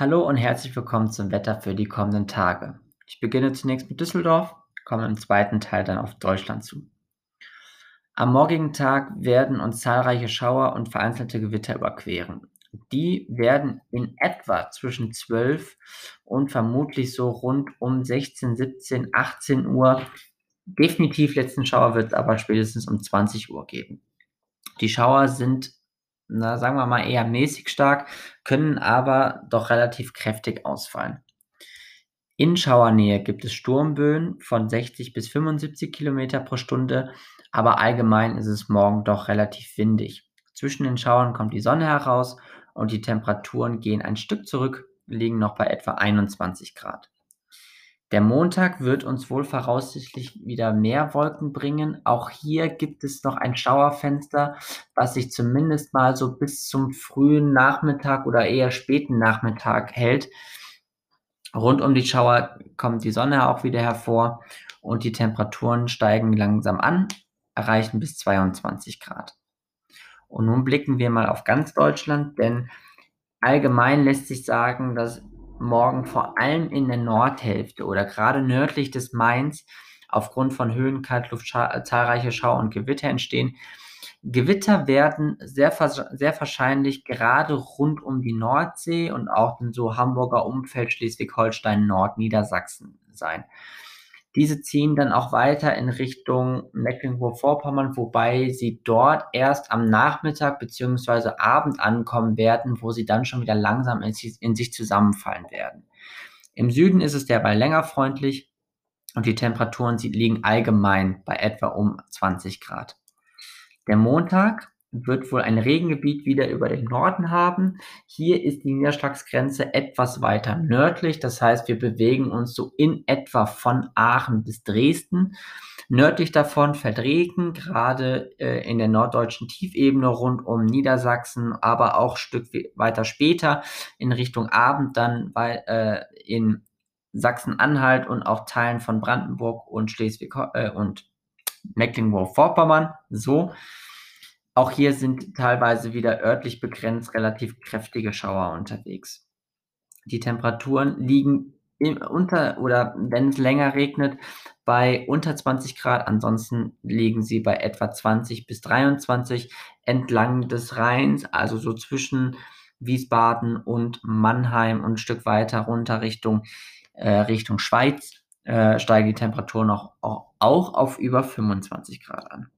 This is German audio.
Hallo und herzlich willkommen zum Wetter für die kommenden Tage. Ich beginne zunächst mit Düsseldorf, komme im zweiten Teil dann auf Deutschland zu. Am morgigen Tag werden uns zahlreiche Schauer und vereinzelte Gewitter überqueren. Die werden in etwa zwischen 12 und vermutlich so rund um 16, 17, 18 Uhr. Definitiv letzten Schauer wird es aber spätestens um 20 Uhr geben. Die Schauer sind, na, sagen wir mal, eher mäßig stark, können aber doch relativ kräftig ausfallen. In Schauernähe gibt es Sturmböen von 60 bis 75 Kilometer pro Stunde, aber allgemein ist es morgen doch relativ windig. Zwischen den Schauern kommt die Sonne heraus und die Temperaturen gehen ein Stück zurück, liegen noch bei etwa 21 Grad. Der Montag wird uns wohl voraussichtlich wieder mehr Wolken bringen. Auch hier gibt es noch ein Schauerfenster, was sich zumindest mal so bis zum frühen Nachmittag oder eher späten Nachmittag hält. Rund um die Schauer kommt die Sonne auch wieder hervor und die Temperaturen steigen langsam an, erreichen bis 22 Grad. Und nun blicken wir mal auf ganz Deutschland, denn allgemein lässt sich sagen, dass morgen vor allem in der Nordhälfte oder gerade nördlich des Mains aufgrund von Höhen, Kaltluft, zahlreiche Schau- und Gewitter entstehen. Gewitter werden sehr, sehr wahrscheinlich gerade rund um die Nordsee und auch in so Hamburger Umfeld, Schleswig-Holstein, Nordniedersachsen sein. Diese ziehen dann auch weiter in Richtung Mecklenburg-Vorpommern, wobei sie dort erst am Nachmittag bzw. Abend ankommen werden, wo sie dann schon wieder langsam in, in sich zusammenfallen werden. Im Süden ist es derweil länger freundlich und die Temperaturen liegen allgemein bei etwa um 20 Grad. Der Montag wird wohl ein Regengebiet wieder über den Norden haben. Hier ist die Niederschlagsgrenze etwas weiter nördlich. Das heißt, wir bewegen uns so in etwa von Aachen bis Dresden. Nördlich davon fällt Regen, gerade äh, in der norddeutschen Tiefebene rund um Niedersachsen, aber auch ein Stück weiter später in Richtung Abend dann weil, äh, in Sachsen-Anhalt und auch Teilen von Brandenburg und Schleswig äh, und Mecklenburg-Vorpommern. So. Auch hier sind teilweise wieder örtlich begrenzt relativ kräftige Schauer unterwegs. Die Temperaturen liegen unter oder wenn es länger regnet, bei unter 20 Grad. Ansonsten liegen sie bei etwa 20 bis 23 entlang des Rheins, also so zwischen Wiesbaden und Mannheim und ein Stück weiter runter Richtung, äh, Richtung Schweiz äh, steigen die Temperaturen auch, auch, auch auf über 25 Grad an.